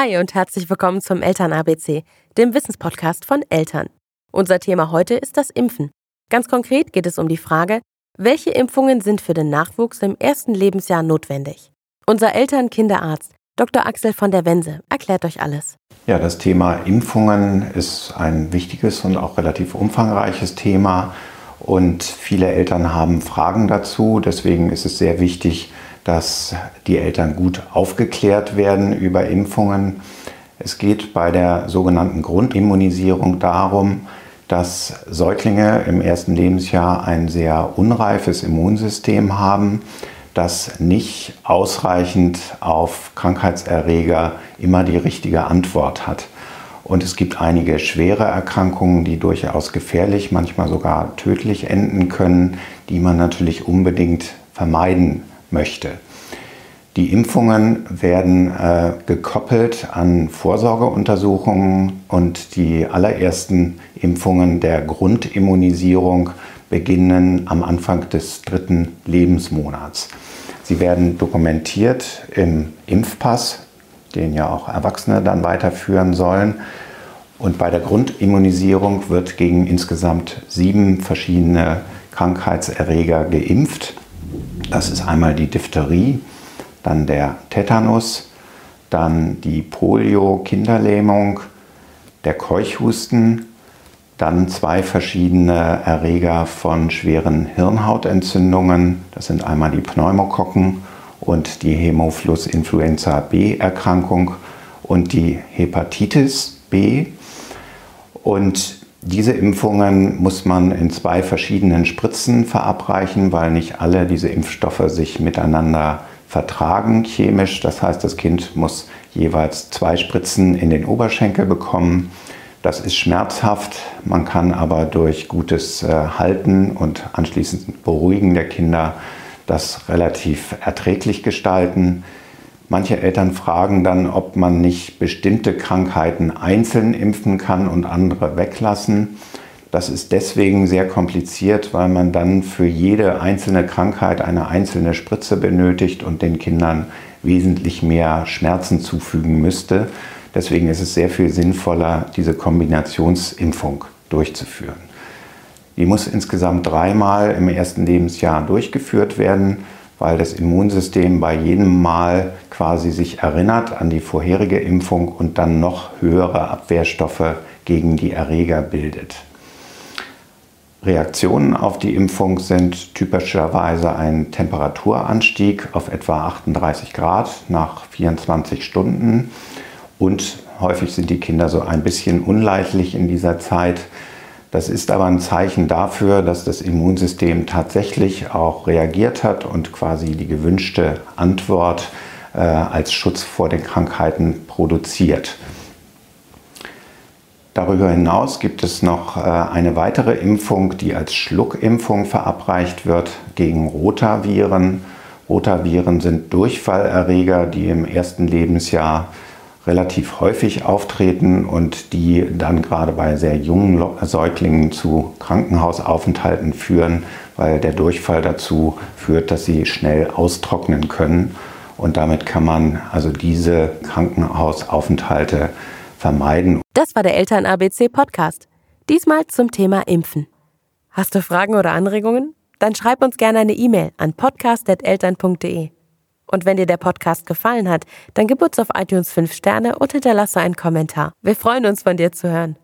Hi und herzlich willkommen zum Eltern ABC, dem Wissenspodcast von Eltern. Unser Thema heute ist das Impfen. Ganz konkret geht es um die Frage, welche Impfungen sind für den Nachwuchs im ersten Lebensjahr notwendig? Unser Eltern-Kinderarzt Dr. Axel von der Wense erklärt euch alles. Ja, das Thema Impfungen ist ein wichtiges und auch relativ umfangreiches Thema und viele Eltern haben Fragen dazu. Deswegen ist es sehr wichtig, dass die Eltern gut aufgeklärt werden über Impfungen. Es geht bei der sogenannten Grundimmunisierung darum, dass Säuglinge im ersten Lebensjahr ein sehr unreifes Immunsystem haben, das nicht ausreichend auf Krankheitserreger immer die richtige Antwort hat. Und es gibt einige schwere Erkrankungen, die durchaus gefährlich, manchmal sogar tödlich enden können, die man natürlich unbedingt vermeiden möchte. Die Impfungen werden äh, gekoppelt an Vorsorgeuntersuchungen und die allerersten Impfungen der Grundimmunisierung beginnen am Anfang des dritten Lebensmonats. Sie werden dokumentiert im Impfpass, den ja auch Erwachsene dann weiterführen sollen. Und bei der Grundimmunisierung wird gegen insgesamt sieben verschiedene Krankheitserreger geimpft. Das ist einmal die Diphtherie, dann der Tetanus, dann die Polio-Kinderlähmung, der Keuchhusten, dann zwei verschiedene Erreger von schweren Hirnhautentzündungen. Das sind einmal die Pneumokokken und die Hämophilus-Influenza B-Erkrankung und die Hepatitis B. Und diese Impfungen muss man in zwei verschiedenen Spritzen verabreichen, weil nicht alle diese Impfstoffe sich miteinander vertragen chemisch. Das heißt, das Kind muss jeweils zwei Spritzen in den Oberschenkel bekommen. Das ist schmerzhaft, man kann aber durch gutes äh, Halten und anschließend Beruhigen der Kinder das relativ erträglich gestalten. Manche Eltern fragen dann, ob man nicht bestimmte Krankheiten einzeln impfen kann und andere weglassen. Das ist deswegen sehr kompliziert, weil man dann für jede einzelne Krankheit eine einzelne Spritze benötigt und den Kindern wesentlich mehr Schmerzen zufügen müsste. Deswegen ist es sehr viel sinnvoller, diese Kombinationsimpfung durchzuführen. Die muss insgesamt dreimal im ersten Lebensjahr durchgeführt werden weil das Immunsystem bei jedem Mal quasi sich erinnert an die vorherige Impfung und dann noch höhere Abwehrstoffe gegen die Erreger bildet. Reaktionen auf die Impfung sind typischerweise ein Temperaturanstieg auf etwa 38 Grad nach 24 Stunden und häufig sind die Kinder so ein bisschen unleidlich in dieser Zeit. Das ist aber ein Zeichen dafür, dass das Immunsystem tatsächlich auch reagiert hat und quasi die gewünschte Antwort äh, als Schutz vor den Krankheiten produziert. Darüber hinaus gibt es noch äh, eine weitere Impfung, die als Schluckimpfung verabreicht wird gegen Rotaviren. Rotaviren sind Durchfallerreger, die im ersten Lebensjahr relativ häufig auftreten und die dann gerade bei sehr jungen Säuglingen zu Krankenhausaufenthalten führen, weil der Durchfall dazu führt, dass sie schnell austrocknen können. Und damit kann man also diese Krankenhausaufenthalte vermeiden. Das war der Eltern-ABC Podcast. Diesmal zum Thema Impfen. Hast du Fragen oder Anregungen? Dann schreib uns gerne eine E-Mail an podcast.eltern.de. Und wenn dir der Podcast gefallen hat, dann gib uns auf iTunes 5 Sterne und hinterlasse einen Kommentar. Wir freuen uns, von dir zu hören.